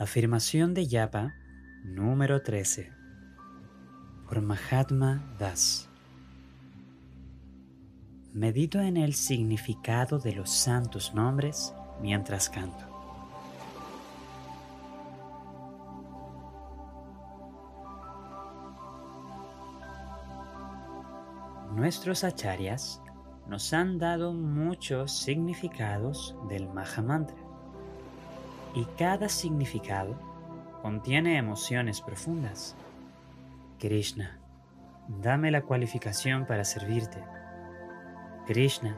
Afirmación de Yapa número 13 por Mahatma Das. Medito en el significado de los santos nombres mientras canto. Nuestros acharyas nos han dado muchos significados del Mahamantra y cada significado contiene emociones profundas. Krishna, dame la cualificación para servirte. Krishna,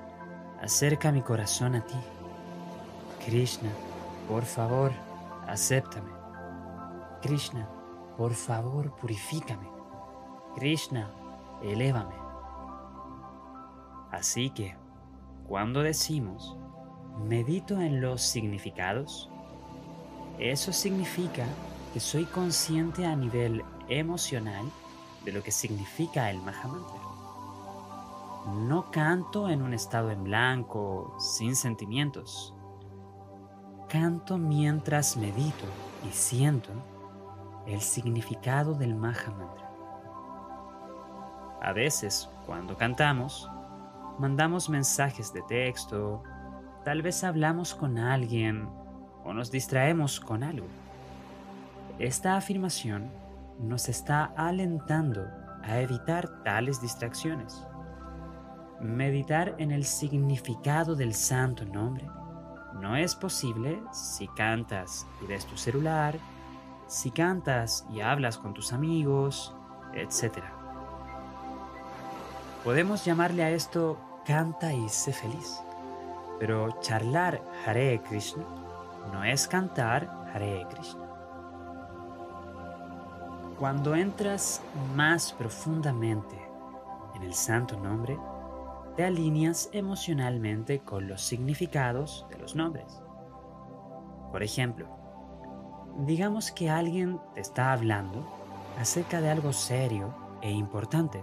acerca mi corazón a ti. Krishna, por favor, acéptame. Krishna, por favor, purifícame. Krishna, elévame. Así que, cuando decimos, medito en los significados, eso significa que soy consciente a nivel emocional de lo que significa el Mahamantra. No canto en un estado en blanco, sin sentimientos. Canto mientras medito y siento el significado del Mahamantra. A veces, cuando cantamos, mandamos mensajes de texto, tal vez hablamos con alguien o nos distraemos con algo. Esta afirmación nos está alentando a evitar tales distracciones. Meditar en el significado del santo nombre no es posible si cantas y ves tu celular, si cantas y hablas con tus amigos, etc. Podemos llamarle a esto canta y sé feliz, pero charlar Hare Krishna no es cantar Hare Krishna. Cuando entras más profundamente en el santo nombre, te alineas emocionalmente con los significados de los nombres. Por ejemplo, digamos que alguien te está hablando acerca de algo serio e importante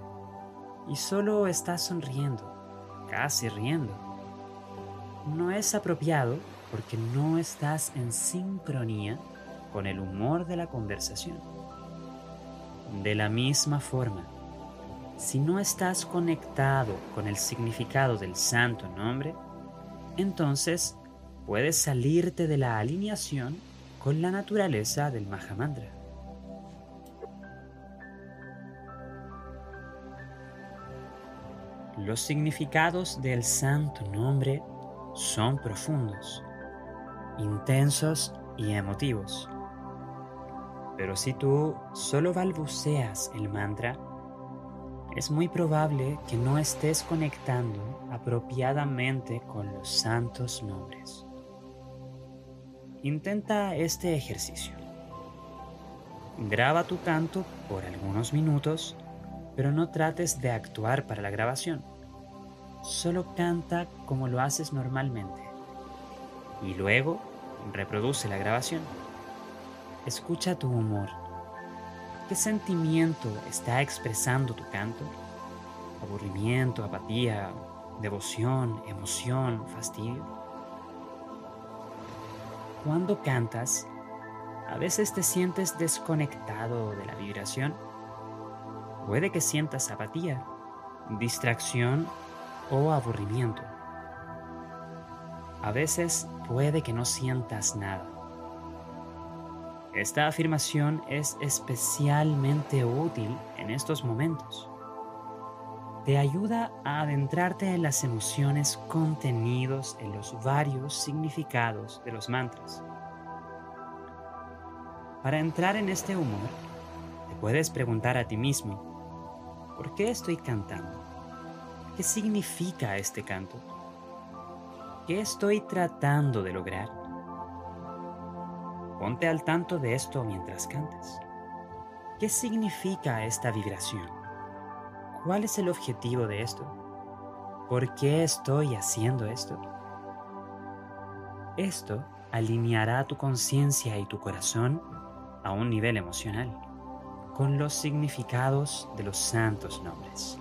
y solo estás sonriendo, casi riendo. No es apropiado porque no estás en sincronía con el humor de la conversación. De la misma forma, si no estás conectado con el significado del santo nombre, entonces puedes salirte de la alineación con la naturaleza del Mahamantra. Los significados del santo nombre son profundos intensos y emotivos. Pero si tú solo balbuceas el mantra, es muy probable que no estés conectando apropiadamente con los santos nombres. Intenta este ejercicio. Graba tu canto por algunos minutos, pero no trates de actuar para la grabación. Solo canta como lo haces normalmente. Y luego Reproduce la grabación. Escucha tu humor. ¿Qué sentimiento está expresando tu canto? ¿Aburrimiento, apatía, devoción, emoción, fastidio? Cuando cantas, a veces te sientes desconectado de la vibración. Puede que sientas apatía, distracción o aburrimiento. A veces puede que no sientas nada. Esta afirmación es especialmente útil en estos momentos. Te ayuda a adentrarte en las emociones contenidos en los varios significados de los mantras. Para entrar en este humor, te puedes preguntar a ti mismo, ¿por qué estoy cantando? ¿Qué significa este canto? ¿Qué estoy tratando de lograr? Ponte al tanto de esto mientras cantes. ¿Qué significa esta vibración? ¿Cuál es el objetivo de esto? ¿Por qué estoy haciendo esto? Esto alineará tu conciencia y tu corazón a un nivel emocional con los significados de los santos nombres.